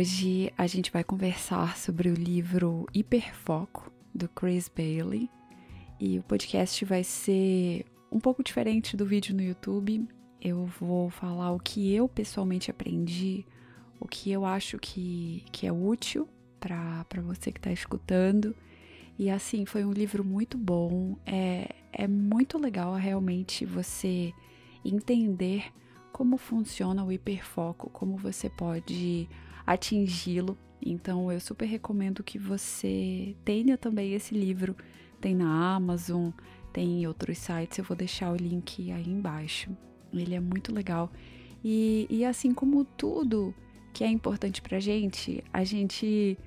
Hoje a gente vai conversar sobre o livro Hiperfoco do Chris Bailey e o podcast vai ser um pouco diferente do vídeo no YouTube. Eu vou falar o que eu pessoalmente aprendi, o que eu acho que, que é útil para você que está escutando. E assim, foi um livro muito bom. É, é muito legal realmente você entender como funciona o hiperfoco, como você pode atingi-lo. Então eu super recomendo que você tenha também esse livro. Tem na Amazon, tem em outros sites, eu vou deixar o link aí embaixo. Ele é muito legal. E, e assim como tudo que é importante pra gente, a gente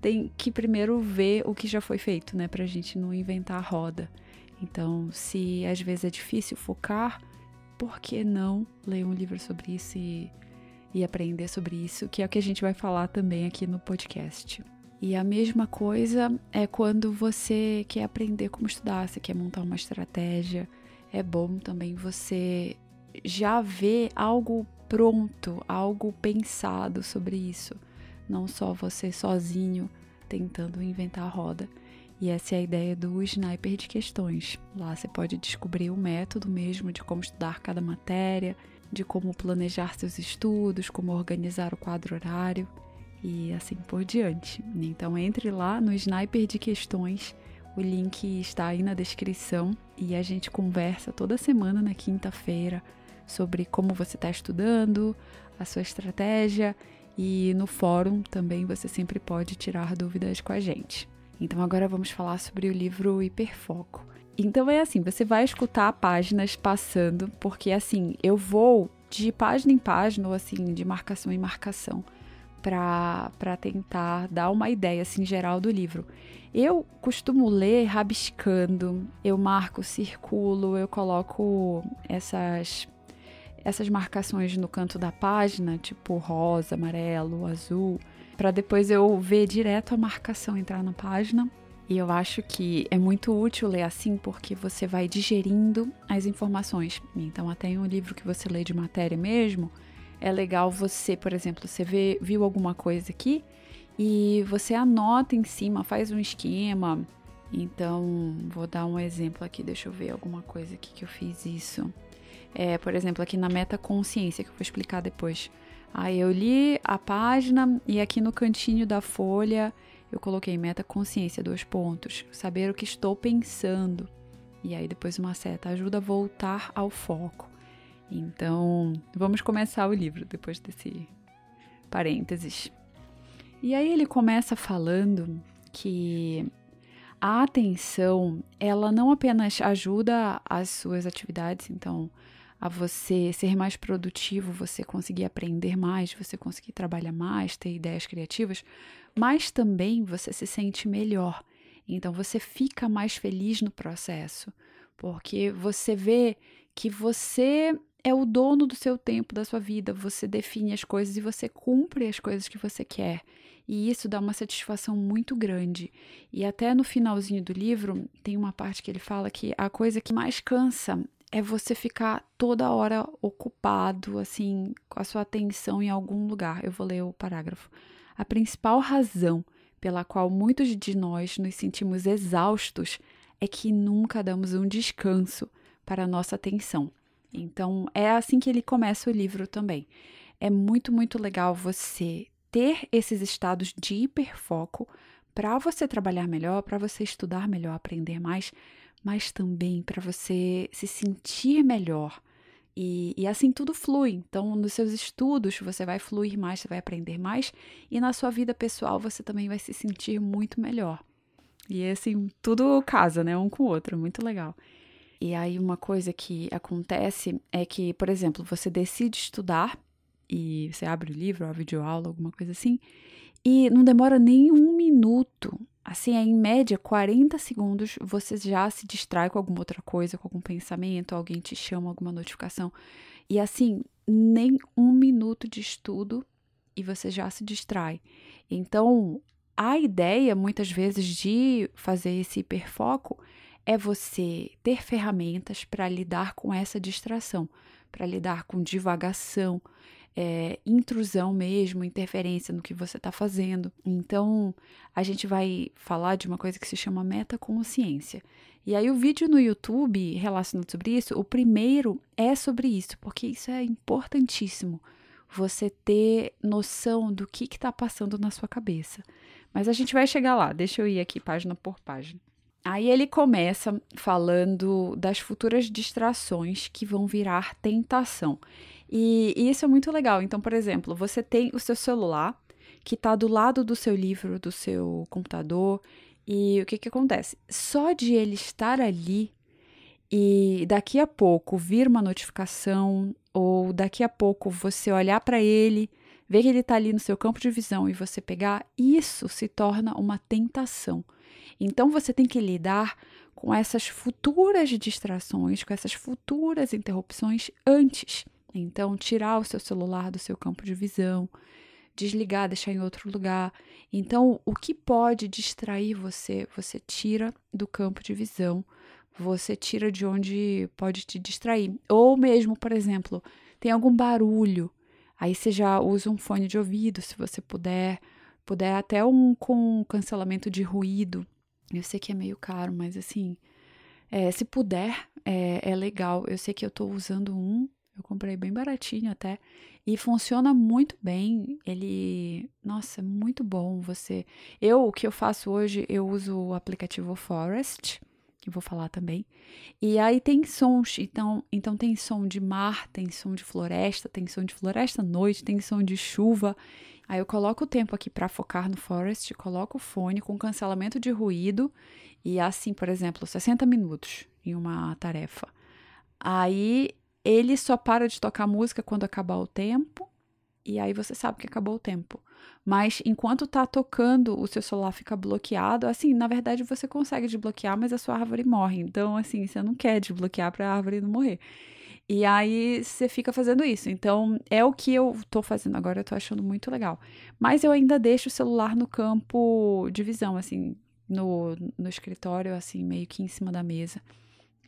tem que primeiro ver o que já foi feito, né? Pra gente não inventar a roda. Então, se às vezes é difícil focar, por que não ler um livro sobre isso e e aprender sobre isso, que é o que a gente vai falar também aqui no podcast. E a mesma coisa é quando você quer aprender como estudar, você quer montar uma estratégia. É bom também você já ver algo pronto, algo pensado sobre isso. Não só você sozinho tentando inventar a roda. E essa é a ideia do sniper de questões. Lá você pode descobrir o método mesmo de como estudar cada matéria, de como planejar seus estudos, como organizar o quadro horário e assim por diante. Então entre lá no Sniper de Questões, o link está aí na descrição e a gente conversa toda semana na quinta-feira sobre como você está estudando, a sua estratégia e no fórum também você sempre pode tirar dúvidas com a gente. Então agora vamos falar sobre o livro Hiperfoco. Então é assim, você vai escutar páginas passando, porque assim, eu vou de página em página, ou assim, de marcação em marcação, para tentar dar uma ideia assim geral do livro. Eu costumo ler rabiscando, eu marco, circulo, eu coloco essas essas marcações no canto da página, tipo rosa, amarelo, azul, para depois eu ver direto a marcação entrar na página e eu acho que é muito útil ler assim porque você vai digerindo as informações. Então, até em um livro que você lê de matéria mesmo, é legal você, por exemplo, você vê, viu alguma coisa aqui e você anota em cima, faz um esquema. Então, vou dar um exemplo aqui, deixa eu ver alguma coisa aqui que eu fiz isso. É, por exemplo, aqui na metaconsciência, que eu vou explicar depois. Aí eu li a página e aqui no cantinho da folha eu coloquei meta consciência, dois pontos, saber o que estou pensando. E aí depois uma seta ajuda a voltar ao foco. Então, vamos começar o livro depois desse parênteses. E aí ele começa falando que a atenção, ela não apenas ajuda as suas atividades, então a você ser mais produtivo, você conseguir aprender mais, você conseguir trabalhar mais, ter ideias criativas, mas também você se sente melhor. Então você fica mais feliz no processo, porque você vê que você é o dono do seu tempo, da sua vida, você define as coisas e você cumpre as coisas que você quer. E isso dá uma satisfação muito grande. E até no finalzinho do livro, tem uma parte que ele fala que a coisa que mais cansa é você ficar toda hora ocupado, assim, com a sua atenção em algum lugar. Eu vou ler o parágrafo. A principal razão pela qual muitos de nós nos sentimos exaustos é que nunca damos um descanso para a nossa atenção. Então, é assim que ele começa o livro também. É muito, muito legal você ter esses estados de hiperfoco para você trabalhar melhor, para você estudar melhor, aprender mais, mas também para você se sentir melhor. E, e, assim tudo flui. Então, nos seus estudos, você vai fluir mais, você vai aprender mais, e na sua vida pessoal, você também vai se sentir muito melhor. E assim, tudo casa, né? Um com o outro, muito legal. E aí, uma coisa que acontece é que, por exemplo, você decide estudar, e você abre o livro, a videoaula, alguma coisa assim, e não demora nem um minuto Assim, em média 40 segundos você já se distrai com alguma outra coisa, com algum pensamento, alguém te chama, alguma notificação. E assim, nem um minuto de estudo e você já se distrai. Então, a ideia muitas vezes de fazer esse hiperfoco é você ter ferramentas para lidar com essa distração, para lidar com divagação, é, intrusão mesmo, interferência no que você está fazendo. Então, a gente vai falar de uma coisa que se chama metaconsciência. E aí, o vídeo no YouTube relacionado sobre isso, o primeiro é sobre isso, porque isso é importantíssimo. Você ter noção do que está passando na sua cabeça. Mas a gente vai chegar lá, deixa eu ir aqui página por página. Aí ele começa falando das futuras distrações que vão virar tentação. E, e isso é muito legal. Então, por exemplo, você tem o seu celular que está do lado do seu livro, do seu computador, e o que, que acontece? Só de ele estar ali e daqui a pouco vir uma notificação, ou daqui a pouco você olhar para ele, ver que ele está ali no seu campo de visão e você pegar, isso se torna uma tentação. Então você tem que lidar com essas futuras distrações, com essas futuras interrupções antes. Então, tirar o seu celular do seu campo de visão, desligar, deixar em outro lugar. Então, o que pode distrair você, você tira do campo de visão, você tira de onde pode te distrair. Ou mesmo, por exemplo, tem algum barulho, aí você já usa um fone de ouvido, se você puder, puder até um com cancelamento de ruído. Eu sei que é meio caro, mas assim, é, se puder, é, é legal. Eu sei que eu estou usando um eu comprei bem baratinho até. E funciona muito bem. Ele, nossa, muito bom você. Eu, o que eu faço hoje, eu uso o aplicativo Forest, que vou falar também. E aí tem sons, então, então tem som de mar, tem som de floresta, tem som de floresta à noite, tem som de chuva. Aí eu coloco o tempo aqui para focar no Forest, coloco o fone com cancelamento de ruído e assim, por exemplo, 60 minutos em uma tarefa. Aí ele só para de tocar música quando acabar o tempo, e aí você sabe que acabou o tempo. Mas enquanto tá tocando, o seu celular fica bloqueado. Assim, na verdade você consegue desbloquear, mas a sua árvore morre. Então, assim, você não quer desbloquear para a árvore não morrer. E aí você fica fazendo isso. Então, é o que eu tô fazendo agora, eu tô achando muito legal. Mas eu ainda deixo o celular no campo de visão, assim, no, no escritório, assim, meio que em cima da mesa.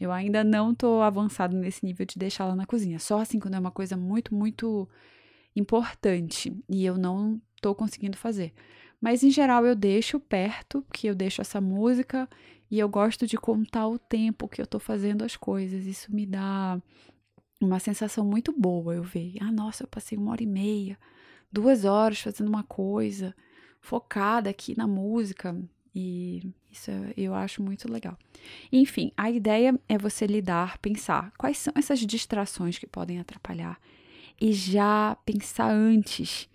Eu ainda não tô avançado nesse nível de deixar ela na cozinha. Só assim quando é uma coisa muito, muito importante e eu não tô conseguindo fazer. Mas em geral eu deixo perto, que eu deixo essa música e eu gosto de contar o tempo que eu tô fazendo as coisas. Isso me dá uma sensação muito boa. Eu ver, ah, nossa, eu passei uma hora e meia, duas horas fazendo uma coisa, focada aqui na música. E isso eu acho muito legal. Enfim, a ideia é você lidar, pensar quais são essas distrações que podem atrapalhar e já pensar antes.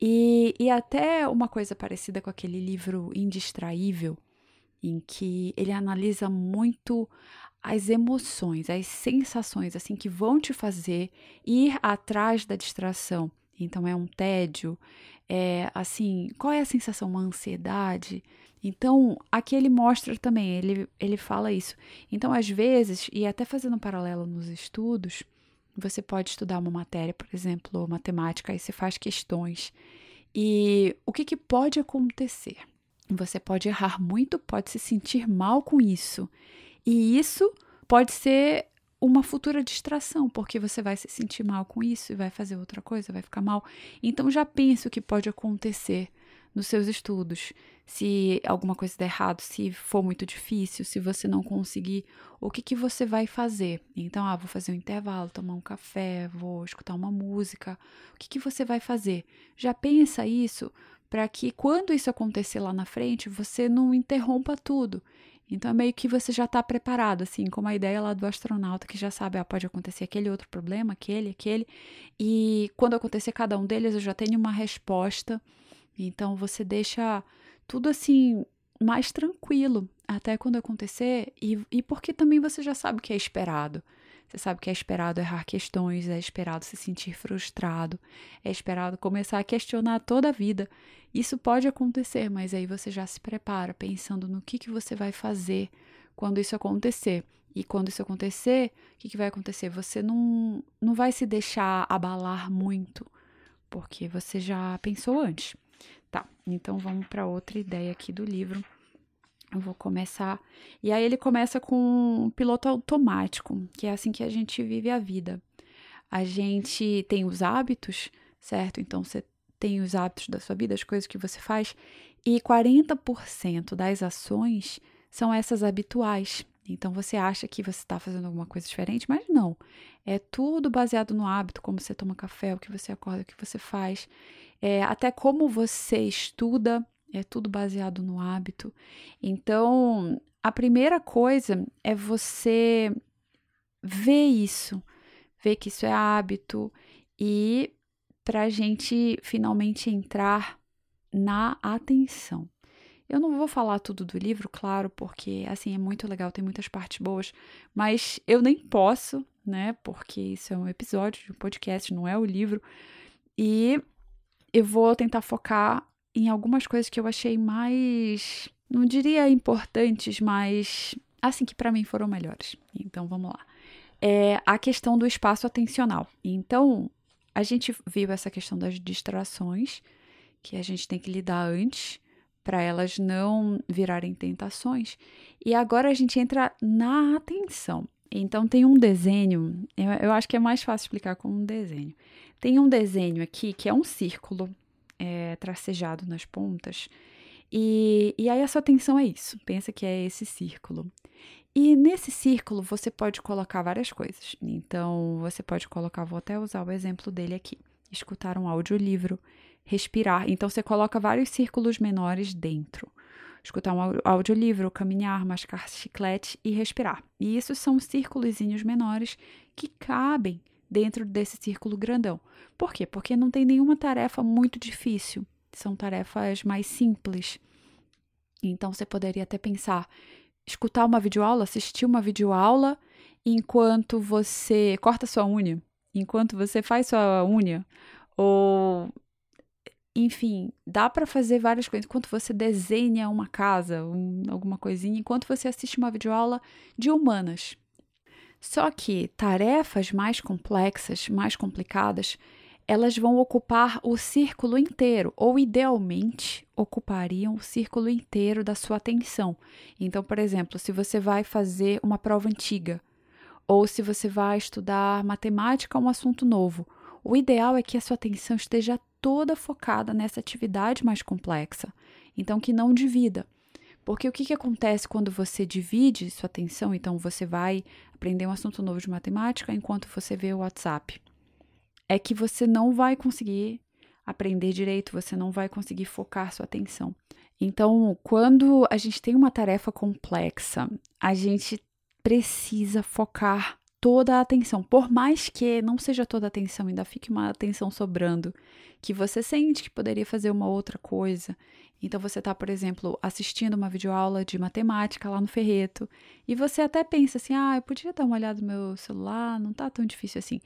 E, e até uma coisa parecida com aquele livro Indistraível, em que ele analisa muito as emoções, as sensações assim que vão te fazer ir atrás da distração. Então é um tédio, é assim, qual é a sensação, uma ansiedade? Então, aqui ele mostra também, ele, ele fala isso. Então, às vezes, e até fazendo um paralelo nos estudos, você pode estudar uma matéria, por exemplo, matemática, aí você faz questões. E o que, que pode acontecer? Você pode errar muito, pode se sentir mal com isso. E isso pode ser uma futura distração, porque você vai se sentir mal com isso e vai fazer outra coisa, vai ficar mal. Então já pensa o que pode acontecer nos seus estudos. Se alguma coisa der errado, se for muito difícil, se você não conseguir, o que, que você vai fazer? Então, ah, vou fazer um intervalo, tomar um café, vou escutar uma música. O que, que você vai fazer? Já pensa isso para que quando isso acontecer lá na frente, você não interrompa tudo. Então é meio que você já está preparado, assim, como a ideia lá do astronauta que já sabe, ah, pode acontecer aquele outro problema, aquele, aquele, e quando acontecer cada um deles, eu já tenho uma resposta então você deixa tudo assim mais tranquilo até quando acontecer e, e porque também você já sabe o que é esperado. Você sabe que é esperado errar questões, é esperado se sentir frustrado, é esperado começar a questionar toda a vida. Isso pode acontecer, mas aí você já se prepara pensando no que, que você vai fazer quando isso acontecer. E quando isso acontecer, o que, que vai acontecer? Você não, não vai se deixar abalar muito, porque você já pensou antes. Tá, então vamos para outra ideia aqui do livro. Eu vou começar. E aí ele começa com um piloto automático, que é assim que a gente vive a vida. a gente tem os hábitos, certo? Então você tem os hábitos da sua vida, as coisas que você faz, e 40% das ações são essas habituais. Então você acha que você está fazendo alguma coisa diferente, mas não. É tudo baseado no hábito, como você toma café, o que você acorda, o que você faz, é, até como você estuda, é tudo baseado no hábito. Então, a primeira coisa é você ver isso, ver que isso é hábito e para a gente finalmente entrar na atenção. Eu não vou falar tudo do livro, claro, porque assim é muito legal, tem muitas partes boas, mas eu nem posso, né? Porque isso é um episódio de um podcast, não é o livro. E eu vou tentar focar em algumas coisas que eu achei mais, não diria importantes, mas assim que para mim foram melhores. Então vamos lá. É a questão do espaço atencional. Então, a gente viu essa questão das distrações que a gente tem que lidar antes para elas não virarem tentações. E agora a gente entra na atenção. Então tem um desenho, eu, eu acho que é mais fácil explicar com um desenho. Tem um desenho aqui que é um círculo é, tracejado nas pontas. E, e aí a sua atenção é isso. Pensa que é esse círculo. E nesse círculo você pode colocar várias coisas. Então você pode colocar, vou até usar o exemplo dele aqui: escutar um audiolivro, respirar. Então você coloca vários círculos menores dentro. Escutar um audiolivro, caminhar, mascar chiclete e respirar. E isso são círculos menores que cabem dentro desse círculo grandão. Por quê? Porque não tem nenhuma tarefa muito difícil. São tarefas mais simples. Então você poderia até pensar, escutar uma videoaula, assistir uma videoaula enquanto você corta sua unha, enquanto você faz sua unha, ou enfim, dá para fazer várias coisas. Enquanto você desenha uma casa, um, alguma coisinha, enquanto você assiste uma videoaula de humanas. Só que tarefas mais complexas, mais complicadas, elas vão ocupar o círculo inteiro, ou idealmente ocupariam o círculo inteiro da sua atenção. Então, por exemplo, se você vai fazer uma prova antiga, ou se você vai estudar matemática, um assunto novo, o ideal é que a sua atenção esteja toda focada nessa atividade mais complexa. Então, que não divida. Porque o que, que acontece quando você divide sua atenção? Então, você vai aprender um assunto novo de matemática enquanto você vê o WhatsApp. É que você não vai conseguir aprender direito, você não vai conseguir focar sua atenção. Então, quando a gente tem uma tarefa complexa, a gente precisa focar toda a atenção. Por mais que não seja toda a atenção, ainda fique uma atenção sobrando, que você sente que poderia fazer uma outra coisa. Então você está, por exemplo, assistindo uma videoaula de matemática lá no Ferreto, e você até pensa assim: "Ah, eu podia dar uma olhada no meu celular, não está tão difícil assim".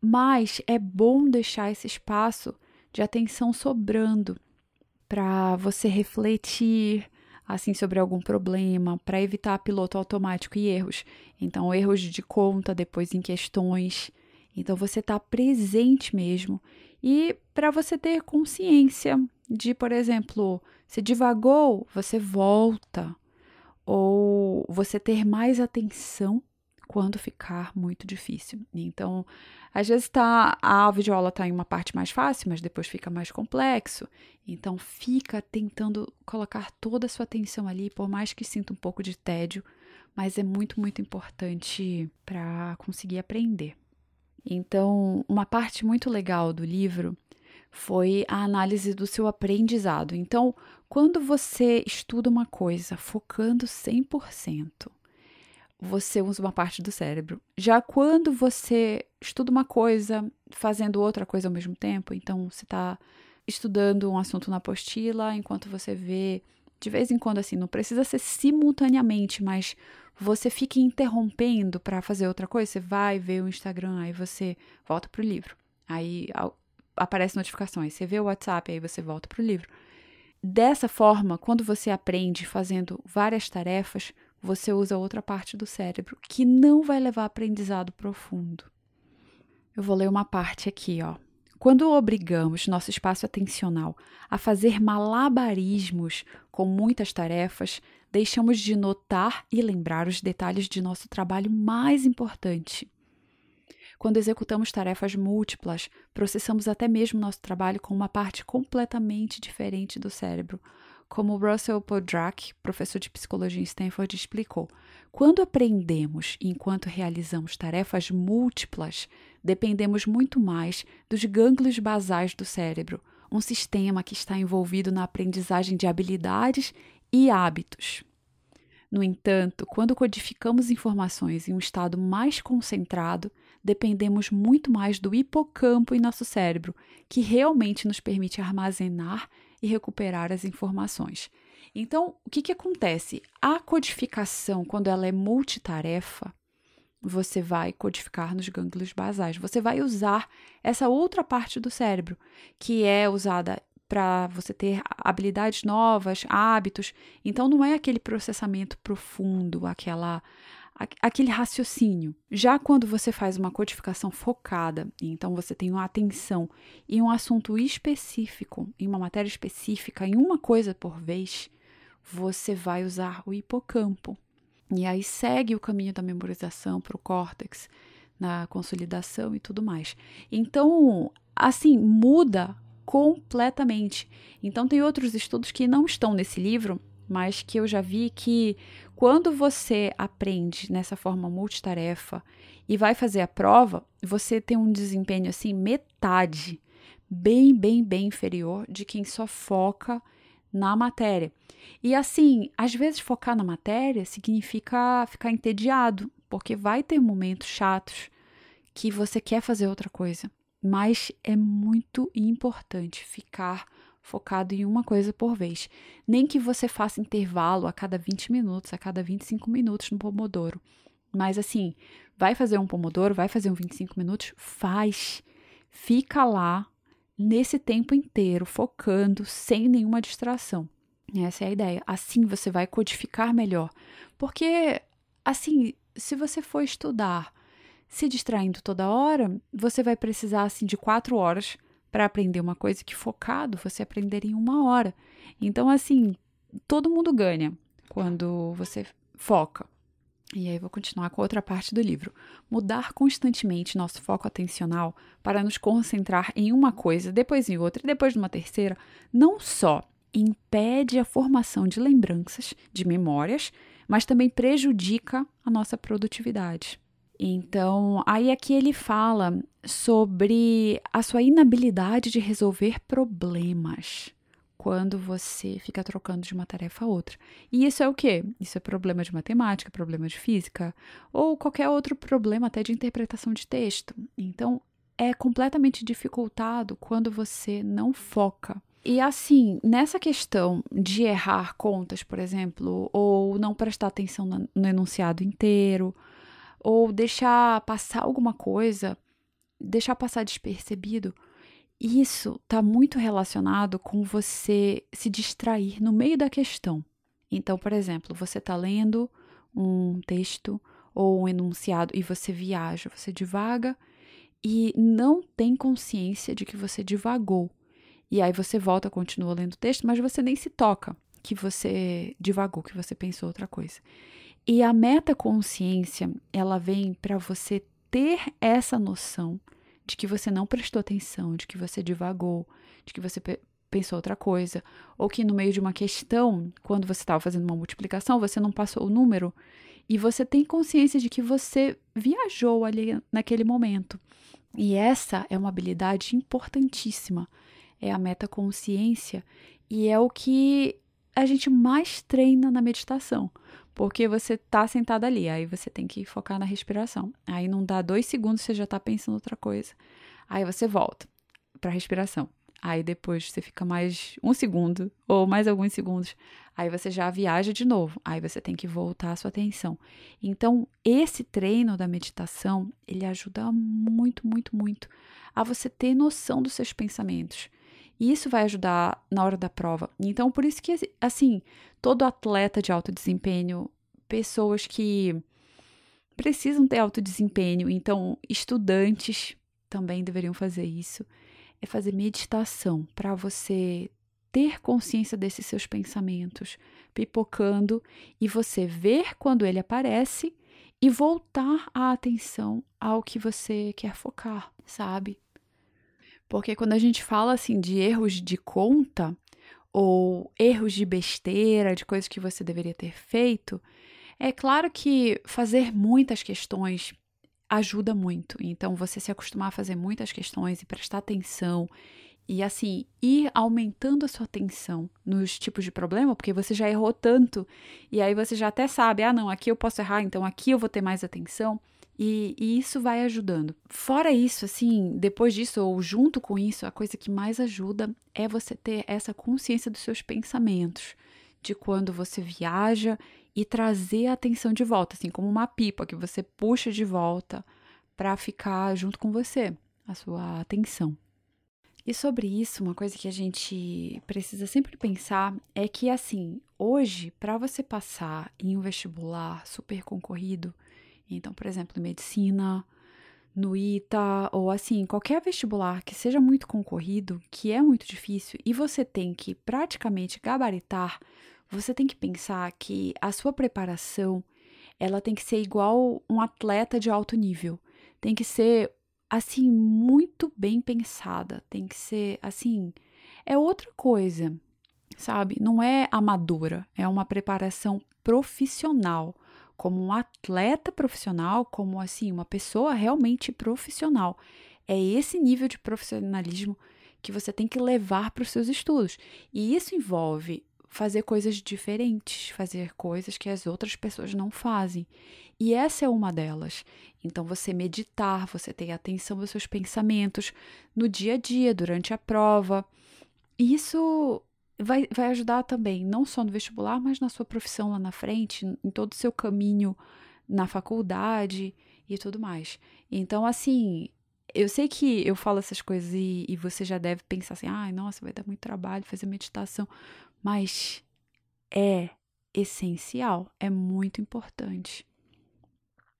Mas é bom deixar esse espaço de atenção sobrando para você refletir, assim sobre algum problema, para evitar piloto automático e erros. Então, erros de conta, depois em questões. Então, você está presente mesmo. E para você ter consciência de, por exemplo, se divagou, você volta. Ou você ter mais atenção quando ficar muito difícil. Então, às vezes tá, a videoaula está em uma parte mais fácil, mas depois fica mais complexo. Então, fica tentando colocar toda a sua atenção ali, por mais que sinta um pouco de tédio, mas é muito, muito importante para conseguir aprender. Então, uma parte muito legal do livro foi a análise do seu aprendizado. Então, quando você estuda uma coisa focando 100%, você usa uma parte do cérebro. Já quando você estuda uma coisa fazendo outra coisa ao mesmo tempo, então você está estudando um assunto na apostila enquanto você vê, de vez em quando, assim, não precisa ser simultaneamente, mas você fica interrompendo para fazer outra coisa. Você vai ver o Instagram, aí você volta para o livro. Aí aparece notificações. Você vê o WhatsApp, aí você volta para o livro. Dessa forma, quando você aprende fazendo várias tarefas, você usa outra parte do cérebro que não vai levar aprendizado profundo. Eu vou ler uma parte aqui, ó. Quando obrigamos nosso espaço atencional a fazer malabarismos com muitas tarefas, deixamos de notar e lembrar os detalhes de nosso trabalho mais importante. Quando executamos tarefas múltiplas, processamos até mesmo nosso trabalho com uma parte completamente diferente do cérebro. Como Russell Podrak, professor de psicologia em Stanford, explicou, quando aprendemos enquanto realizamos tarefas múltiplas, dependemos muito mais dos gânglios basais do cérebro, um sistema que está envolvido na aprendizagem de habilidades e hábitos. No entanto, quando codificamos informações em um estado mais concentrado, dependemos muito mais do hipocampo em nosso cérebro, que realmente nos permite armazenar e recuperar as informações. Então, o que, que acontece? A codificação, quando ela é multitarefa, você vai codificar nos gânglios basais. Você vai usar essa outra parte do cérebro, que é usada para você ter habilidades novas, hábitos. Então não é aquele processamento profundo, aquela aquele raciocínio. Já quando você faz uma codificação focada, então você tem uma atenção em um assunto específico, em uma matéria específica, em uma coisa por vez, você vai usar o hipocampo. E aí segue o caminho da memorização para o córtex, na consolidação e tudo mais. Então, assim, muda completamente. Então, tem outros estudos que não estão nesse livro, mas que eu já vi que quando você aprende nessa forma multitarefa e vai fazer a prova, você tem um desempenho assim, metade, bem, bem, bem inferior de quem só foca na matéria. E assim, às vezes focar na matéria significa ficar entediado, porque vai ter momentos chatos que você quer fazer outra coisa. Mas é muito importante ficar focado em uma coisa por vez. Nem que você faça intervalo a cada 20 minutos, a cada 25 minutos no Pomodoro. Mas assim, vai fazer um Pomodoro, vai fazer um 25 minutos, faz. Fica lá nesse tempo inteiro, focando, sem nenhuma distração. Essa é a ideia. Assim você vai codificar melhor. Porque, assim, se você for estudar se distraindo toda hora, você vai precisar, assim, de quatro horas para aprender uma coisa que focado você aprender em uma hora. Então, assim, todo mundo ganha quando você foca. E aí vou continuar com outra parte do livro. Mudar constantemente nosso foco atencional para nos concentrar em uma coisa, depois em outra e depois numa terceira, não só impede a formação de lembranças, de memórias, mas também prejudica a nossa produtividade. Então, aí aqui ele fala sobre a sua inabilidade de resolver problemas quando você fica trocando de uma tarefa a outra. E isso é o quê? Isso é problema de matemática, problema de física ou qualquer outro problema até de interpretação de texto. Então, é completamente dificultado quando você não foca. E assim, nessa questão de errar contas, por exemplo, ou não prestar atenção no enunciado inteiro, ou deixar passar alguma coisa, deixar passar despercebido, isso está muito relacionado com você se distrair no meio da questão. Então, por exemplo, você está lendo um texto ou um enunciado e você viaja, você divaga e não tem consciência de que você divagou. E aí você volta, continua lendo o texto, mas você nem se toca que você divagou, que você pensou outra coisa. E a metaconsciência, ela vem para você ter essa noção de que você não prestou atenção, de que você divagou, de que você pensou outra coisa, ou que no meio de uma questão, quando você estava fazendo uma multiplicação, você não passou o número e você tem consciência de que você viajou ali naquele momento. E essa é uma habilidade importantíssima, é a metaconsciência e é o que a gente mais treina na meditação, porque você tá sentado ali, aí você tem que focar na respiração. Aí não dá dois segundos, você já tá pensando outra coisa. Aí você volta para respiração. Aí depois você fica mais um segundo ou mais alguns segundos. Aí você já viaja de novo. Aí você tem que voltar a sua atenção. Então, esse treino da meditação, ele ajuda muito, muito, muito a você ter noção dos seus pensamentos. E isso vai ajudar na hora da prova. Então, por isso que, assim, todo atleta de alto desempenho, pessoas que precisam ter alto desempenho, então, estudantes também deveriam fazer isso é fazer meditação para você ter consciência desses seus pensamentos pipocando e você ver quando ele aparece e voltar a atenção ao que você quer focar, sabe? Porque quando a gente fala assim de erros de conta ou erros de besteira, de coisas que você deveria ter feito, é claro que fazer muitas questões ajuda muito. Então, você se acostumar a fazer muitas questões e prestar atenção e assim ir aumentando a sua atenção nos tipos de problema, porque você já errou tanto e aí você já até sabe, ah, não, aqui eu posso errar, então aqui eu vou ter mais atenção. E, e, isso vai ajudando. Fora isso, assim, depois disso ou junto com isso, a coisa que mais ajuda é você ter essa consciência dos seus pensamentos, de quando você viaja e trazer a atenção de volta, assim como uma pipa que você puxa de volta para ficar junto com você, a sua atenção. E sobre isso, uma coisa que a gente precisa sempre pensar é que, assim, hoje, para você passar em um vestibular super concorrido, então, por exemplo, em medicina, no ITA, ou assim, qualquer vestibular que seja muito concorrido, que é muito difícil, e você tem que praticamente gabaritar você tem que pensar que a sua preparação ela tem que ser igual um atleta de alto nível. Tem que ser assim muito bem pensada, tem que ser assim, é outra coisa, sabe? Não é amadora, é uma preparação profissional, como um atleta profissional, como assim, uma pessoa realmente profissional. É esse nível de profissionalismo que você tem que levar para os seus estudos. E isso envolve fazer coisas diferentes, fazer coisas que as outras pessoas não fazem. E essa é uma delas. Então, você meditar, você ter atenção aos seus pensamentos no dia a dia, durante a prova. Isso vai, vai ajudar também, não só no vestibular, mas na sua profissão lá na frente, em todo o seu caminho na faculdade e tudo mais. Então, assim, eu sei que eu falo essas coisas e, e você já deve pensar assim: ai, nossa, vai dar muito trabalho fazer meditação mas é essencial, é muito importante.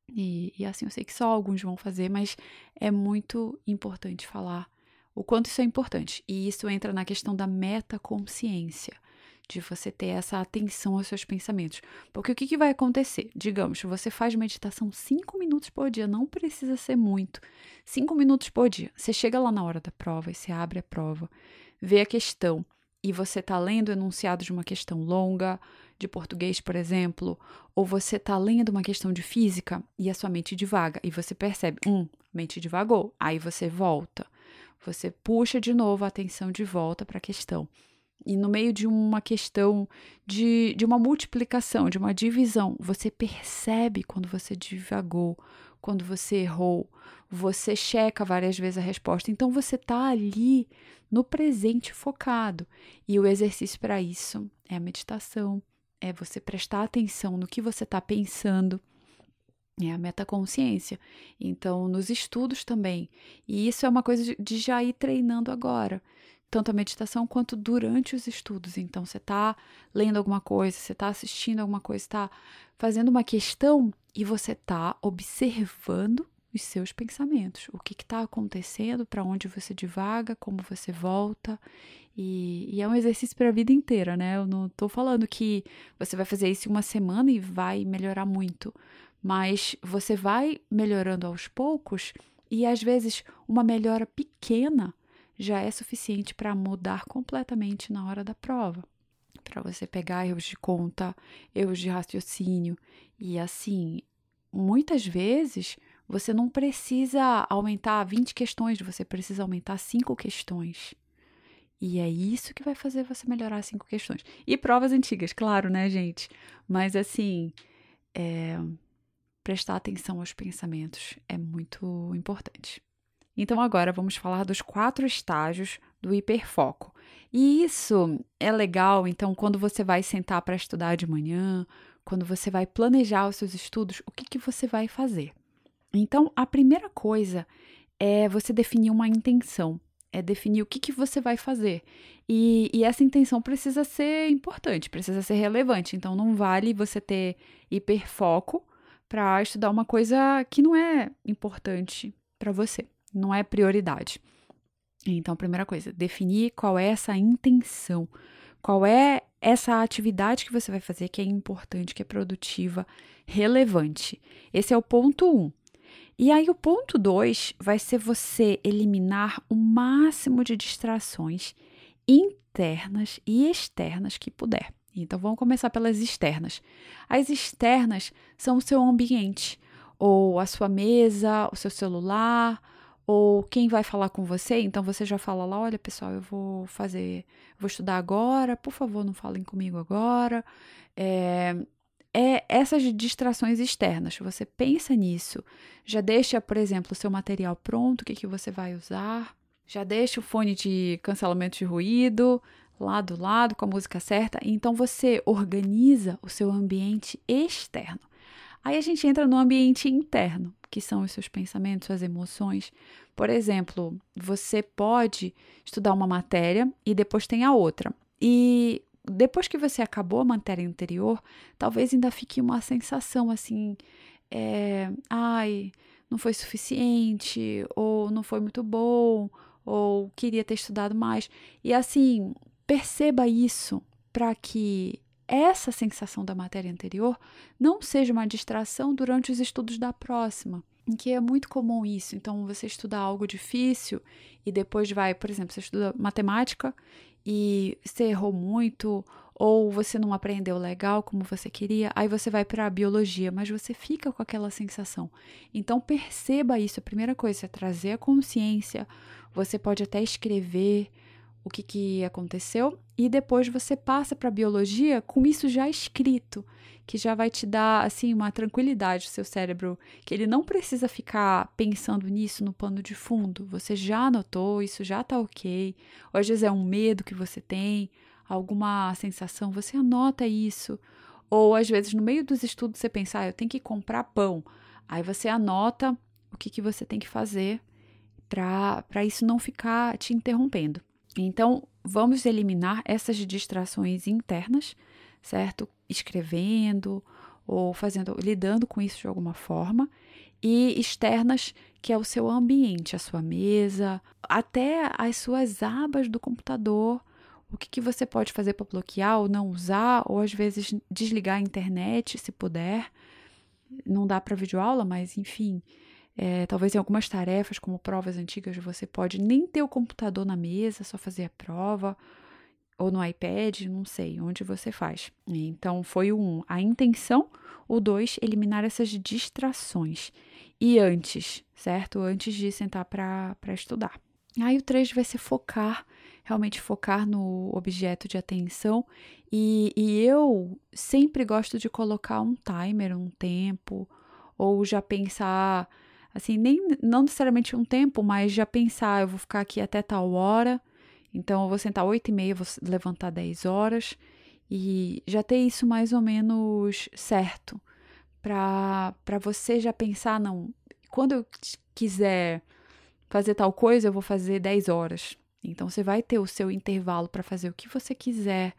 E, e, assim, eu sei que só alguns vão fazer, mas é muito importante falar o quanto isso é importante. E isso entra na questão da metaconsciência, de você ter essa atenção aos seus pensamentos. Porque o que, que vai acontecer? Digamos, você faz meditação cinco minutos por dia, não precisa ser muito. Cinco minutos por dia. Você chega lá na hora da prova e você abre a prova, vê a questão e você está lendo o enunciado de uma questão longa, de português, por exemplo, ou você está lendo uma questão de física e a sua mente divaga, e você percebe, hum, mente divagou, aí você volta. Você puxa de novo a atenção de volta para a questão. E no meio de uma questão de, de uma multiplicação, de uma divisão, você percebe quando você divagou, quando você errou, você checa várias vezes a resposta. Então você está ali no presente focado. E o exercício para isso é a meditação, é você prestar atenção no que você está pensando. É a metaconsciência. Então, nos estudos também. E isso é uma coisa de já ir treinando agora tanto a meditação quanto durante os estudos. Então, você está lendo alguma coisa, você está assistindo alguma coisa, está fazendo uma questão e você está observando os seus pensamentos, o que está acontecendo, para onde você divaga, como você volta. E, e é um exercício para a vida inteira, né? Eu não estou falando que você vai fazer isso em uma semana e vai melhorar muito, mas você vai melhorando aos poucos e às vezes uma melhora pequena já é suficiente para mudar completamente na hora da prova. Para você pegar erros de conta, erros de raciocínio. E assim, muitas vezes você não precisa aumentar 20 questões, você precisa aumentar 5 questões. E é isso que vai fazer você melhorar cinco questões. E provas antigas, claro, né, gente? Mas assim, é, prestar atenção aos pensamentos é muito importante. Então, agora vamos falar dos quatro estágios do hiperfoco. E isso é legal, então, quando você vai sentar para estudar de manhã, quando você vai planejar os seus estudos, o que, que você vai fazer? Então, a primeira coisa é você definir uma intenção, é definir o que, que você vai fazer. E, e essa intenção precisa ser importante, precisa ser relevante. Então, não vale você ter hiperfoco para estudar uma coisa que não é importante para você, não é prioridade. Então, primeira coisa, definir qual é essa intenção, qual é essa atividade que você vai fazer, que é importante, que é produtiva, relevante. Esse é o ponto 1. Um. E aí, o ponto 2 vai ser você eliminar o máximo de distrações internas e externas que puder. Então, vamos começar pelas externas. As externas são o seu ambiente, ou a sua mesa, o seu celular, ou quem vai falar com você, então você já fala lá, olha pessoal, eu vou fazer, vou estudar agora, por favor, não falem comigo agora. É, é essas distrações externas. Você pensa nisso, já deixa, por exemplo, o seu material pronto, o que, que você vai usar, já deixa o fone de cancelamento de ruído lá do lado com a música certa. Então você organiza o seu ambiente externo. Aí a gente entra no ambiente interno que são os seus pensamentos, suas emoções. Por exemplo, você pode estudar uma matéria e depois tem a outra. E depois que você acabou a matéria anterior, talvez ainda fique uma sensação assim, é, ai, não foi suficiente, ou não foi muito bom, ou queria ter estudado mais. E assim, perceba isso para que essa sensação da matéria anterior não seja uma distração durante os estudos da próxima. Em que é muito comum isso. Então, você estuda algo difícil e depois vai, por exemplo, você estuda matemática e você errou muito, ou você não aprendeu legal como você queria, aí você vai para a biologia, mas você fica com aquela sensação. Então perceba isso. A primeira coisa é trazer a consciência. Você pode até escrever o que, que aconteceu e depois você passa para a biologia com isso já escrito, que já vai te dar assim uma tranquilidade no seu cérebro, que ele não precisa ficar pensando nisso no pano de fundo. Você já anotou, isso já está ok. Ou às vezes é um medo que você tem, alguma sensação, você anota isso. Ou às vezes no meio dos estudos você pensa, ah, eu tenho que comprar pão. Aí você anota o que, que você tem que fazer para isso não ficar te interrompendo. Então, vamos eliminar essas distrações internas, certo? Escrevendo ou fazendo, lidando com isso de alguma forma, e externas, que é o seu ambiente, a sua mesa, até as suas abas do computador. O que, que você pode fazer para bloquear ou não usar, ou às vezes desligar a internet, se puder. Não dá para videoaula, mas enfim, é, talvez em algumas tarefas, como provas antigas, você pode nem ter o computador na mesa, só fazer a prova, ou no iPad, não sei, onde você faz. Então, foi o um, a intenção. O dois, eliminar essas distrações. E antes, certo? Antes de sentar para estudar. Aí o 3 vai ser focar, realmente focar no objeto de atenção. E, e eu sempre gosto de colocar um timer, um tempo, ou já pensar assim, nem não necessariamente um tempo, mas já pensar, eu vou ficar aqui até tal hora, então eu vou sentar oito e meia, vou levantar 10 horas e já ter isso mais ou menos certo para você já pensar, não, quando eu quiser fazer tal coisa, eu vou fazer 10 horas. Então você vai ter o seu intervalo para fazer o que você quiser,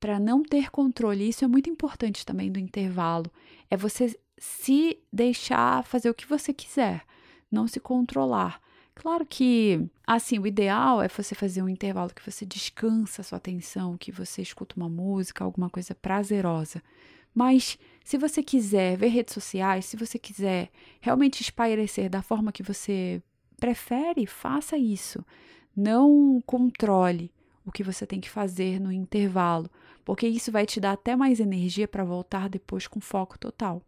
para não ter controle. Isso é muito importante também do intervalo. É você se deixar fazer o que você quiser, não se controlar. Claro que, assim, o ideal é você fazer um intervalo que você descansa a sua atenção, que você escuta uma música, alguma coisa prazerosa. Mas se você quiser ver redes sociais, se você quiser realmente espairecer da forma que você prefere, faça isso. Não controle o que você tem que fazer no intervalo, porque isso vai te dar até mais energia para voltar depois com foco total.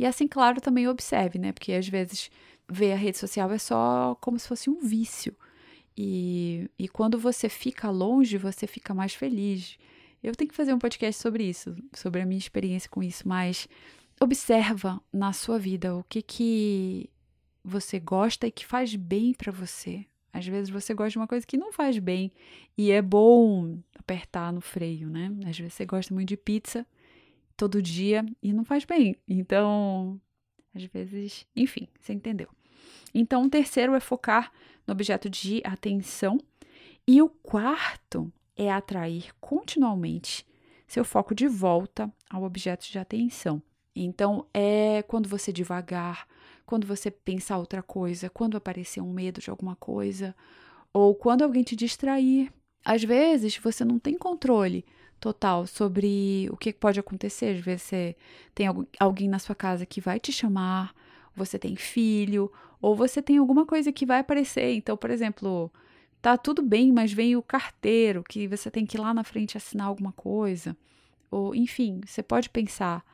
E assim, claro, também observe, né? Porque às vezes ver a rede social é só como se fosse um vício. E, e quando você fica longe, você fica mais feliz. Eu tenho que fazer um podcast sobre isso, sobre a minha experiência com isso, mas observa na sua vida o que que você gosta e que faz bem para você. Às vezes você gosta de uma coisa que não faz bem e é bom apertar no freio, né? Às vezes você gosta muito de pizza todo dia e não faz bem. Então, às vezes, enfim, você entendeu. Então, o terceiro é focar no objeto de atenção. E o quarto é atrair continuamente seu foco de volta ao objeto de atenção. Então, é quando você devagar, quando você pensar outra coisa, quando aparecer um medo de alguma coisa, ou quando alguém te distrair. Às vezes, você não tem controle total sobre o que pode acontecer. Às vezes você tem alguém na sua casa que vai te chamar, você tem filho, ou você tem alguma coisa que vai aparecer. Então, por exemplo, tá tudo bem, mas vem o carteiro que você tem que ir lá na frente assinar alguma coisa. Ou, enfim, você pode pensar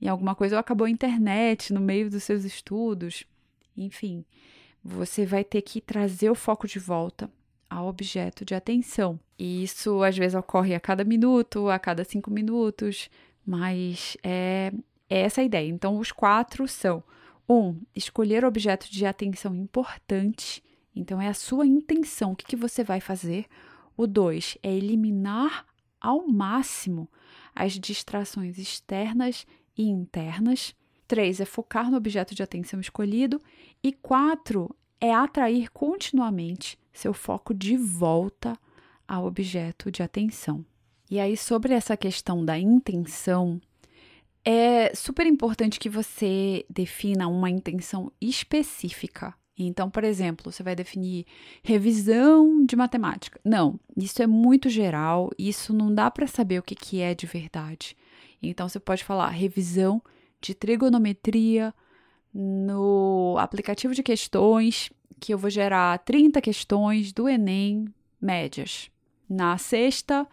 em alguma coisa, ou acabou a internet no meio dos seus estudos. Enfim, você vai ter que trazer o foco de volta ao objeto de atenção. E isso às vezes ocorre a cada minuto, a cada cinco minutos, mas é, é essa a ideia. Então, os quatro são: um, escolher objeto de atenção importante. Então, é a sua intenção, o que, que você vai fazer. O dois é eliminar ao máximo as distrações externas e internas. Três é focar no objeto de atenção escolhido. E quatro é atrair continuamente seu foco de volta ao objeto de atenção. E aí, sobre essa questão da intenção, é super importante que você defina uma intenção específica. Então, por exemplo, você vai definir revisão de matemática. Não, isso é muito geral, isso não dá para saber o que, que é de verdade. Então, você pode falar revisão de trigonometria no aplicativo de questões que eu vou gerar 30 questões do Enem médias. Na sexta,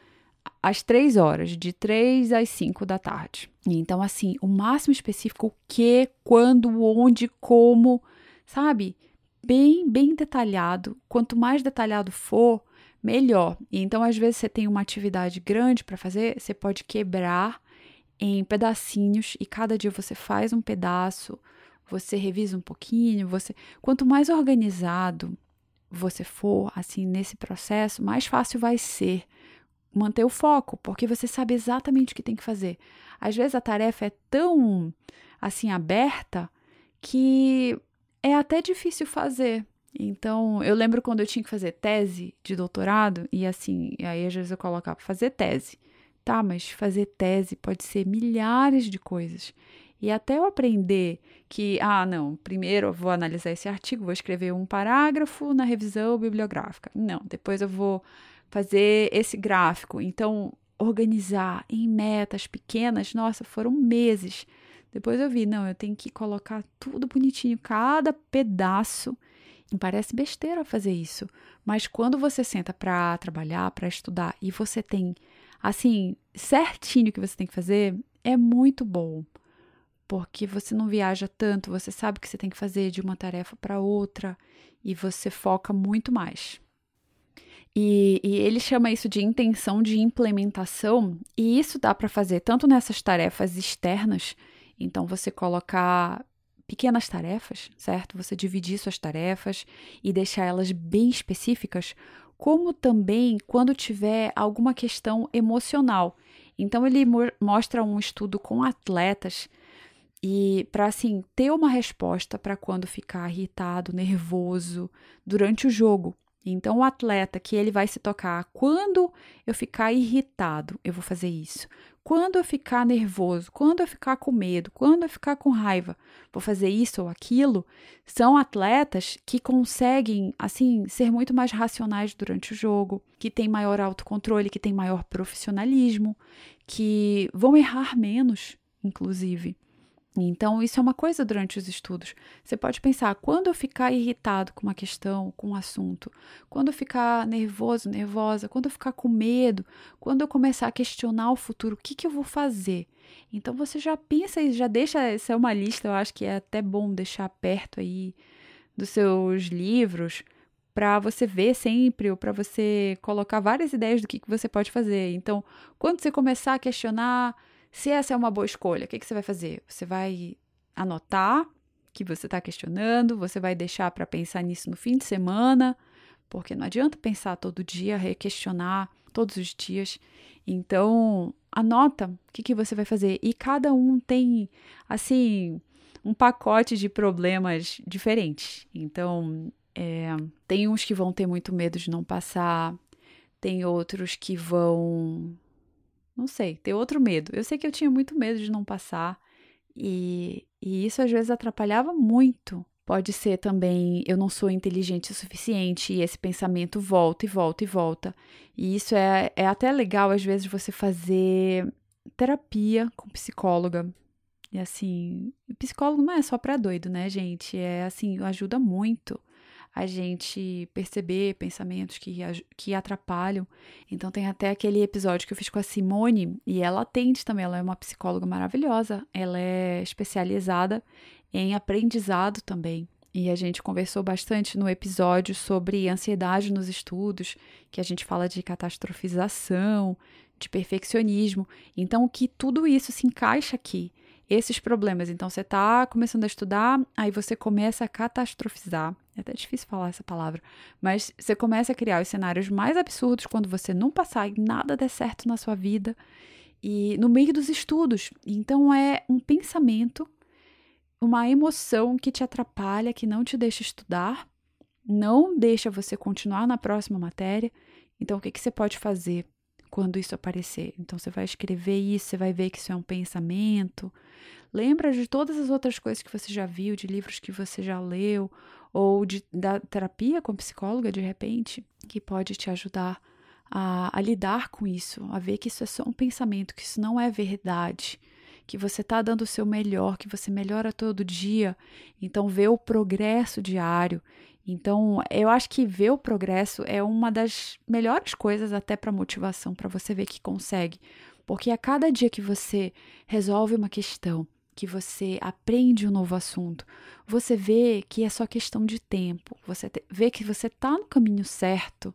às 3 horas, de 3 às 5 da tarde. Então, assim, o máximo específico, o que, quando, onde, como, sabe? Bem, bem detalhado. Quanto mais detalhado for, melhor. Então, às vezes, você tem uma atividade grande para fazer, você pode quebrar em pedacinhos e cada dia você faz um pedaço você revisa um pouquinho, você quanto mais organizado você for assim nesse processo, mais fácil vai ser manter o foco, porque você sabe exatamente o que tem que fazer. Às vezes a tarefa é tão assim aberta que é até difícil fazer. Então, eu lembro quando eu tinha que fazer tese de doutorado, e assim, aí às vezes eu colocava fazer tese. Tá, mas fazer tese pode ser milhares de coisas. E até eu aprender que, ah, não, primeiro eu vou analisar esse artigo, vou escrever um parágrafo na revisão bibliográfica. Não, depois eu vou fazer esse gráfico. Então, organizar em metas pequenas, nossa, foram meses. Depois eu vi, não, eu tenho que colocar tudo bonitinho, cada pedaço. E parece besteira fazer isso, mas quando você senta para trabalhar, para estudar e você tem assim certinho o que você tem que fazer, é muito bom porque você não viaja tanto, você sabe o que você tem que fazer de uma tarefa para outra e você foca muito mais. E, e, ele chama isso de intenção de implementação, e isso dá para fazer tanto nessas tarefas externas, então você colocar pequenas tarefas, certo? Você dividir suas tarefas e deixar elas bem específicas, como também quando tiver alguma questão emocional. Então ele mo mostra um estudo com atletas e para assim ter uma resposta para quando ficar irritado, nervoso durante o jogo. Então o atleta que ele vai se tocar, quando eu ficar irritado, eu vou fazer isso. Quando eu ficar nervoso, quando eu ficar com medo, quando eu ficar com raiva, vou fazer isso ou aquilo, são atletas que conseguem assim ser muito mais racionais durante o jogo, que têm maior autocontrole, que têm maior profissionalismo, que vão errar menos, inclusive. Então, isso é uma coisa durante os estudos. Você pode pensar, quando eu ficar irritado com uma questão, com um assunto, quando eu ficar nervoso, nervosa, quando eu ficar com medo, quando eu começar a questionar o futuro, o que, que eu vou fazer? Então, você já pensa e já deixa, essa é uma lista, eu acho que é até bom deixar perto aí dos seus livros, para você ver sempre, ou para você colocar várias ideias do que, que você pode fazer. Então, quando você começar a questionar se essa é uma boa escolha, o que, que você vai fazer? Você vai anotar que você está questionando, você vai deixar para pensar nisso no fim de semana, porque não adianta pensar todo dia, requestionar todos os dias. Então, anota o que, que você vai fazer. E cada um tem, assim, um pacote de problemas diferentes. Então, é, tem uns que vão ter muito medo de não passar, tem outros que vão não sei, ter outro medo. Eu sei que eu tinha muito medo de não passar e, e isso às vezes atrapalhava muito Pode ser também eu não sou inteligente o suficiente e esse pensamento volta e volta e volta. E isso é, é até legal, às vezes, você fazer terapia com psicóloga. E assim, psicólogo não é só para doido, né, gente? É assim, ajuda muito a gente perceber pensamentos que, que atrapalham. Então, tem até aquele episódio que eu fiz com a Simone, e ela atende também, ela é uma psicóloga maravilhosa, ela é especializada em aprendizado também. E a gente conversou bastante no episódio sobre ansiedade nos estudos, que a gente fala de catastrofização, de perfeccionismo. Então, que tudo isso se encaixa aqui, esses problemas. Então, você está começando a estudar, aí você começa a catastrofizar. É até difícil falar essa palavra, mas você começa a criar os cenários mais absurdos quando você não passar e nada der certo na sua vida e no meio dos estudos. Então, é um pensamento uma emoção que te atrapalha, que não te deixa estudar, não deixa você continuar na próxima matéria. Então, o que, que você pode fazer quando isso aparecer? Então, você vai escrever isso, você vai ver que isso é um pensamento. Lembra de todas as outras coisas que você já viu, de livros que você já leu, ou de, da terapia com psicóloga, de repente, que pode te ajudar a, a lidar com isso, a ver que isso é só um pensamento, que isso não é verdade que você está dando o seu melhor, que você melhora todo dia. Então, ver o progresso diário. Então, eu acho que ver o progresso é uma das melhores coisas até para motivação, para você ver que consegue. Porque a cada dia que você resolve uma questão, que você aprende um novo assunto, você vê que é só questão de tempo, você vê que você está no caminho certo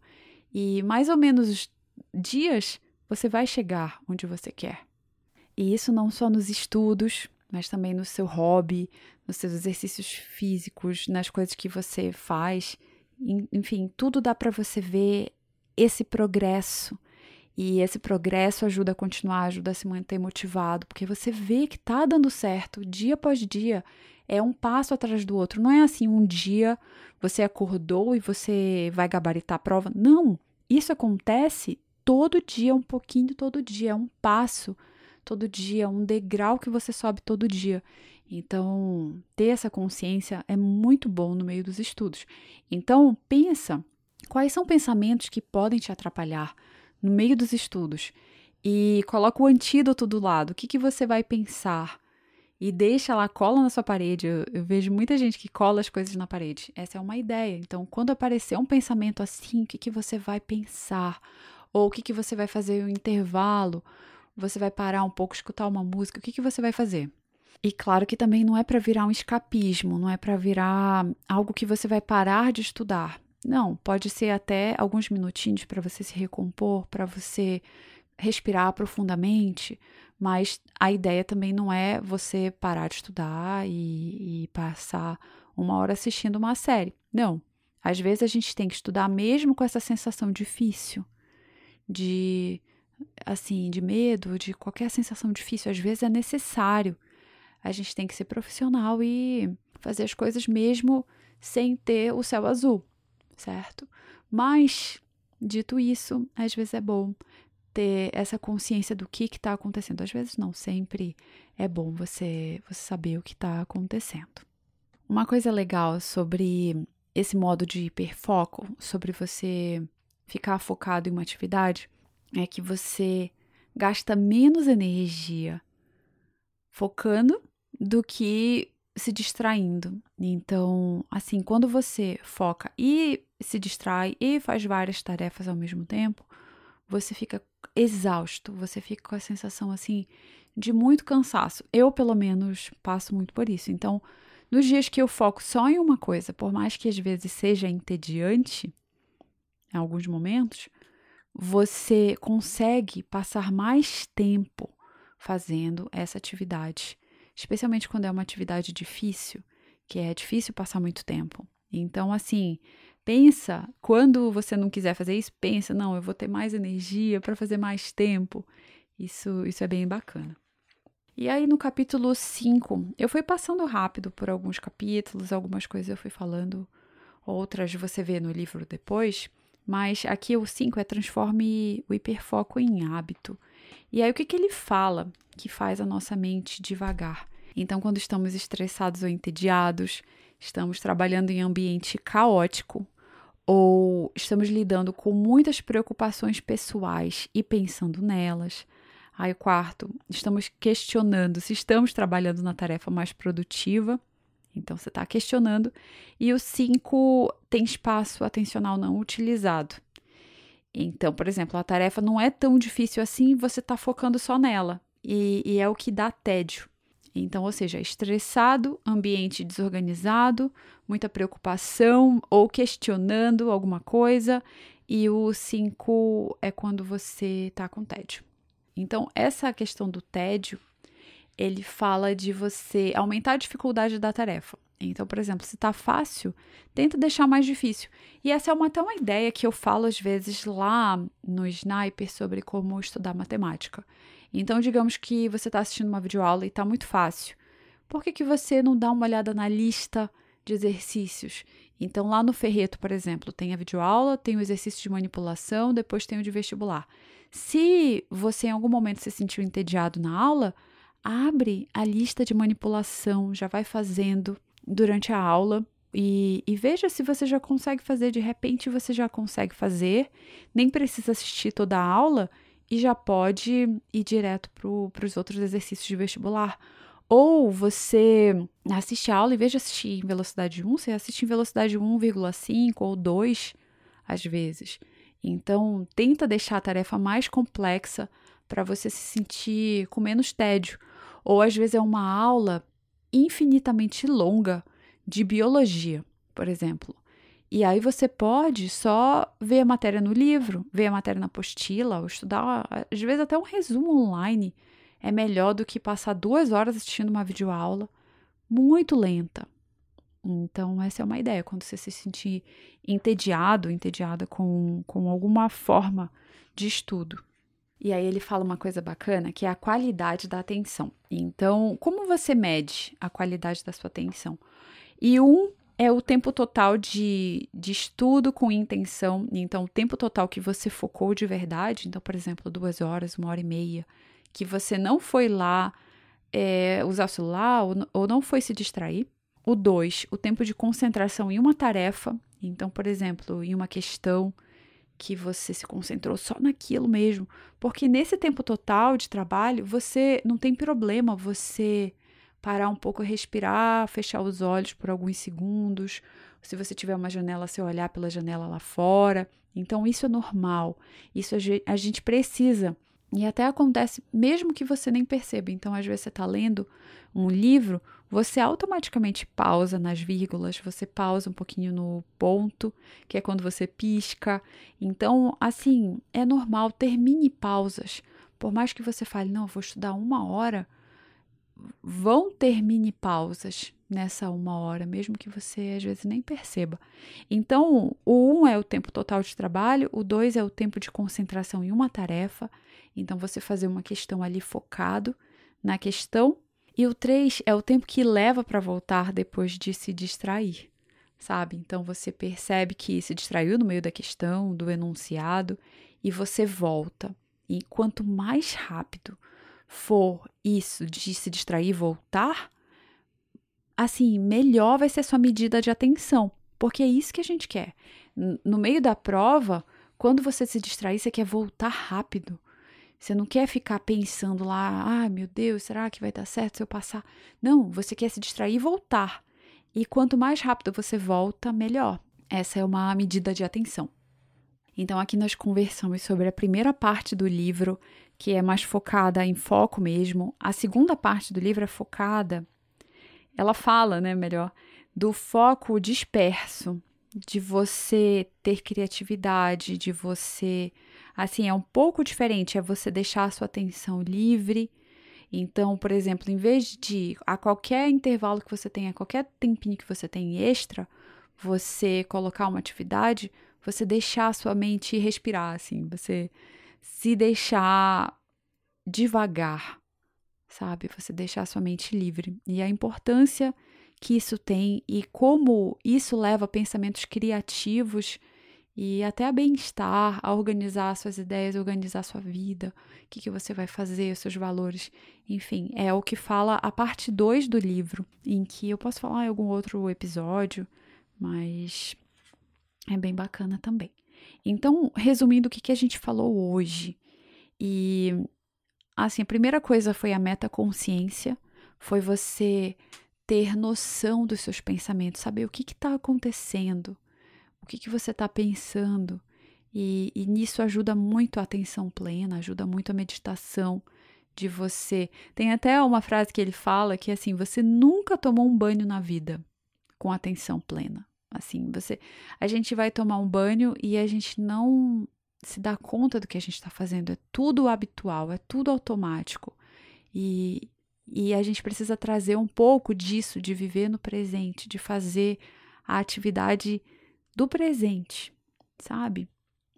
e mais ou menos dias você vai chegar onde você quer. E isso não só nos estudos, mas também no seu hobby, nos seus exercícios físicos, nas coisas que você faz. Enfim, tudo dá para você ver esse progresso. E esse progresso ajuda a continuar, ajuda a se manter motivado, porque você vê que tá dando certo dia após dia. É um passo atrás do outro. Não é assim, um dia você acordou e você vai gabaritar a prova. Não! Isso acontece todo dia, um pouquinho todo dia. É um passo todo dia, um degrau que você sobe todo dia. Então, ter essa consciência é muito bom no meio dos estudos. Então, pensa quais são pensamentos que podem te atrapalhar no meio dos estudos e coloca o antídoto do lado. O que, que você vai pensar? E deixa lá, cola na sua parede. Eu, eu, vejo muita gente que cola as coisas na parede. Essa é uma ideia. Então, quando aparecer um pensamento assim, o que, que você vai pensar? Ou o que, que você vai fazer no intervalo? Você vai parar um pouco, escutar uma música, o que, que você vai fazer? E claro que também não é para virar um escapismo, não é para virar algo que você vai parar de estudar. Não, pode ser até alguns minutinhos para você se recompor, para você respirar profundamente, mas a ideia também não é você parar de estudar e, e passar uma hora assistindo uma série. Não. Às vezes a gente tem que estudar mesmo com essa sensação difícil de assim, de medo, de qualquer sensação difícil, às vezes é necessário. A gente tem que ser profissional e fazer as coisas mesmo sem ter o céu azul, certo? Mas, dito isso, às vezes é bom ter essa consciência do que está acontecendo. Às vezes não, sempre é bom você, você saber o que está acontecendo. Uma coisa legal sobre esse modo de hiperfoco, sobre você ficar focado em uma atividade, é que você gasta menos energia focando do que se distraindo. Então, assim, quando você foca e se distrai e faz várias tarefas ao mesmo tempo, você fica exausto, você fica com a sensação assim de muito cansaço. Eu, pelo menos, passo muito por isso. Então, nos dias que eu foco só em uma coisa, por mais que às vezes seja entediante, em alguns momentos, você consegue passar mais tempo fazendo essa atividade, especialmente quando é uma atividade difícil, que é difícil passar muito tempo. Então, assim, pensa, quando você não quiser fazer isso, pensa, não, eu vou ter mais energia para fazer mais tempo. Isso, isso é bem bacana. E aí, no capítulo 5, eu fui passando rápido por alguns capítulos, algumas coisas eu fui falando, outras você vê no livro depois. Mas aqui o 5 é transforme o hiperfoco em hábito. E aí o que, que ele fala que faz a nossa mente devagar? Então, quando estamos estressados ou entediados, estamos trabalhando em ambiente caótico ou estamos lidando com muitas preocupações pessoais e pensando nelas. Aí, quarto, estamos questionando se estamos trabalhando na tarefa mais produtiva. Então, você está questionando. E o cinco tem espaço atencional não utilizado. Então, por exemplo, a tarefa não é tão difícil assim, você está focando só nela. E, e é o que dá tédio. Então, ou seja, estressado, ambiente desorganizado, muita preocupação ou questionando alguma coisa. E o 5 é quando você está com tédio. Então, essa questão do tédio, ele fala de você aumentar a dificuldade da tarefa. Então, por exemplo, se está fácil, tenta deixar mais difícil. E essa é uma, até uma ideia que eu falo às vezes lá no Sniper sobre como estudar matemática. Então, digamos que você está assistindo uma videoaula e está muito fácil. Por que, que você não dá uma olhada na lista de exercícios? Então, lá no Ferreto, por exemplo, tem a videoaula, tem o exercício de manipulação, depois tem o de vestibular. Se você em algum momento se sentiu entediado na aula, abre a lista de manipulação, já vai fazendo durante a aula e, e, veja se você já consegue fazer. De repente, você já consegue fazer, nem precisa assistir toda a aula e já pode ir direto para os outros exercícios de vestibular. Ou você assiste a aula, vez de assistir em velocidade 1, você assiste em velocidade 1,5 ou 2 às vezes. Então, tenta deixar a tarefa mais complexa para você se sentir com menos tédio. Ou às vezes é uma aula infinitamente longa de biologia, por exemplo. E aí você pode só ver a matéria no livro, ver a matéria na apostila, ou estudar, às vezes até um resumo online é melhor do que passar duas horas assistindo uma videoaula muito lenta. Então, essa é uma ideia, quando você se sentir entediado, entediada com, com alguma forma de estudo. E aí ele fala uma coisa bacana, que é a qualidade da atenção. Então, como você mede a qualidade da sua atenção? E um é o tempo total de, de estudo com intenção. Então, o tempo total que você focou de verdade. Então, por exemplo, duas horas, uma hora e meia, que você não foi lá é, usar o celular ou, ou não foi se distrair. O dois, o tempo de concentração em uma tarefa. Então, por exemplo, em uma questão que você se concentrou só naquilo mesmo. Porque nesse tempo total de trabalho, você não tem problema você parar um pouco, respirar, fechar os olhos por alguns segundos. Se você tiver uma janela, você olhar pela janela lá fora. Então, isso é normal. Isso a gente precisa. E até acontece mesmo que você nem perceba. Então, às vezes, você está lendo um livro, você automaticamente pausa nas vírgulas, você pausa um pouquinho no ponto, que é quando você pisca. Então, assim, é normal ter mini pausas. Por mais que você fale, não, vou estudar uma hora, vão ter mini pausas nessa uma hora, mesmo que você às vezes nem perceba. Então, o um é o tempo total de trabalho, o dois é o tempo de concentração em uma tarefa. Então, você fazer uma questão ali focado na questão. E o três é o tempo que leva para voltar depois de se distrair, sabe? Então, você percebe que se distraiu no meio da questão, do enunciado, e você volta. E quanto mais rápido for isso de se distrair e voltar, assim, melhor vai ser sua medida de atenção, porque é isso que a gente quer. No meio da prova, quando você se distrair, você quer voltar rápido. Você não quer ficar pensando lá, ai ah, meu Deus, será que vai dar certo se eu passar? Não, você quer se distrair e voltar. E quanto mais rápido você volta, melhor. Essa é uma medida de atenção. Então, aqui nós conversamos sobre a primeira parte do livro, que é mais focada em foco mesmo. A segunda parte do livro é focada, ela fala, né, melhor, do foco disperso, de você ter criatividade, de você. Assim, é um pouco diferente, é você deixar a sua atenção livre. Então, por exemplo, em vez de a qualquer intervalo que você tenha, a qualquer tempinho que você tem extra, você colocar uma atividade, você deixar a sua mente respirar, assim, você se deixar devagar, sabe? Você deixar sua mente livre. E a importância que isso tem e como isso leva a pensamentos criativos e até a bem-estar, a organizar suas ideias, organizar sua vida, o que, que você vai fazer, seus valores, enfim, é o que fala a parte 2 do livro, em que eu posso falar em algum outro episódio, mas é bem bacana também. Então, resumindo o que, que a gente falou hoje, e assim, a primeira coisa foi a metaconsciência, foi você ter noção dos seus pensamentos, saber o que está acontecendo, o que, que você está pensando. E, e nisso ajuda muito a atenção plena, ajuda muito a meditação de você. Tem até uma frase que ele fala que é assim: você nunca tomou um banho na vida com atenção plena. Assim, você, a gente vai tomar um banho e a gente não se dá conta do que a gente está fazendo. É tudo habitual, é tudo automático. E, e a gente precisa trazer um pouco disso, de viver no presente, de fazer a atividade do presente, sabe?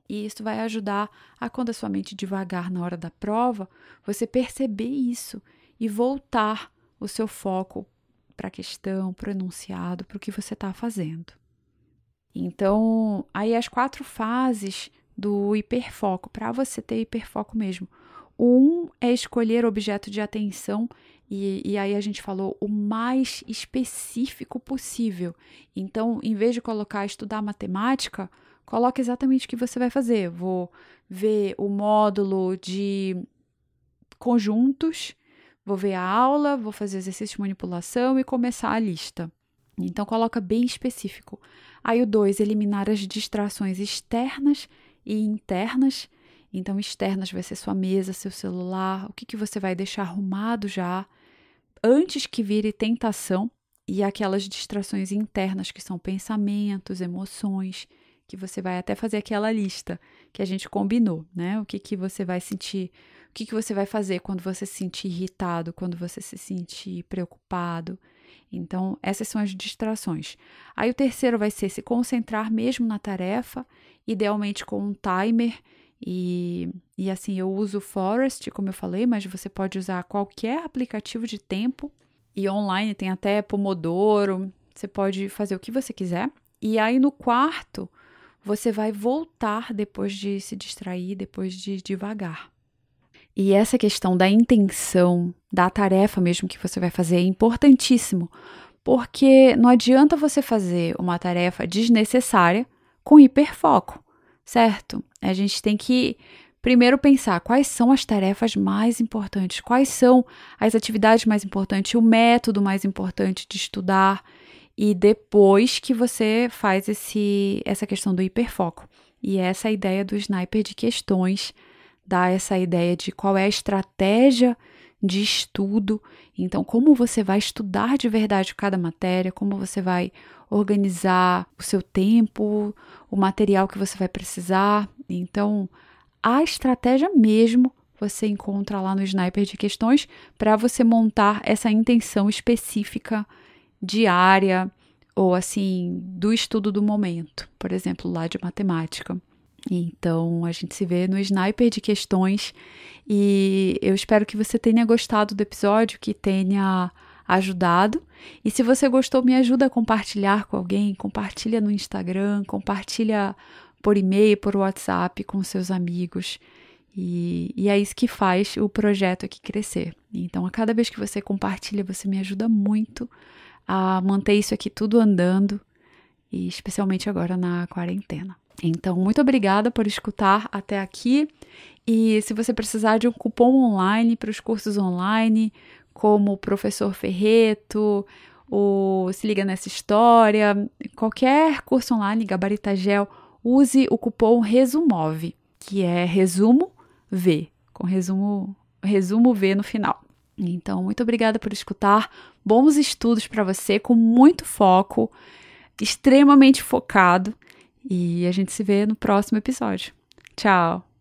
E isso vai ajudar a, quando a sua mente devagar na hora da prova, você perceber isso e voltar o seu foco para a questão, para o enunciado, para o que você está fazendo. Então, aí as quatro fases do hiperfoco, para você ter hiperfoco mesmo. Um é escolher objeto de atenção, e, e, aí a gente falou o mais específico possível. Então, em vez de colocar estudar matemática, coloque exatamente o que você vai fazer. Vou ver o módulo de conjuntos, vou ver a aula, vou fazer exercício de manipulação e começar a lista. Então, coloca bem específico. Aí, o 2, eliminar as distrações externas e internas. Então, externas vai ser sua mesa, seu celular, o que, que você vai deixar arrumado já, antes que vire tentação, e aquelas distrações internas, que são pensamentos, emoções, que você vai até fazer aquela lista que a gente combinou, né? O que, que você vai sentir, o que, que você vai fazer quando você se sentir irritado, quando você se sentir preocupado. Então, essas são as distrações. Aí o terceiro vai ser se concentrar mesmo na tarefa, idealmente com um timer. E, e assim, eu uso o Forest, como eu falei, mas você pode usar qualquer aplicativo de tempo. E online tem até Pomodoro, você pode fazer o que você quiser. E aí no quarto, você vai voltar depois de se distrair, depois de devagar. E essa questão da intenção, da tarefa mesmo que você vai fazer é importantíssimo, porque não adianta você fazer uma tarefa desnecessária com hiperfoco, certo? A gente tem que primeiro pensar quais são as tarefas mais importantes, quais são as atividades mais importantes, o método mais importante de estudar e depois que você faz esse, essa questão do hiperfoco. E essa é ideia do sniper de questões dá essa ideia de qual é a estratégia de estudo. Então, como você vai estudar de verdade cada matéria, como você vai organizar o seu tempo, o material que você vai precisar. Então, a estratégia mesmo você encontra lá no Sniper de questões para você montar essa intenção específica diária ou assim do estudo do momento, por exemplo, lá de matemática. Então, a gente se vê no Sniper de questões e eu espero que você tenha gostado do episódio, que tenha ajudado. E se você gostou, me ajuda a compartilhar com alguém, compartilha no Instagram, compartilha por e-mail, por WhatsApp com seus amigos. E, e, é isso que faz o projeto aqui crescer. Então, a cada vez que você compartilha, você me ajuda muito a manter isso aqui tudo andando, e especialmente agora na quarentena. Então, muito obrigada por escutar até aqui. E se você precisar de um cupom online para os cursos online, como o Professor Ferreto, o Se Liga Nessa História, qualquer curso online, Gabarita Gel, use o cupom RESUMOVE, que é resumo V, com resumo, resumo V no final. Então, muito obrigada por escutar. Bons estudos para você, com muito foco, extremamente focado. E a gente se vê no próximo episódio. Tchau!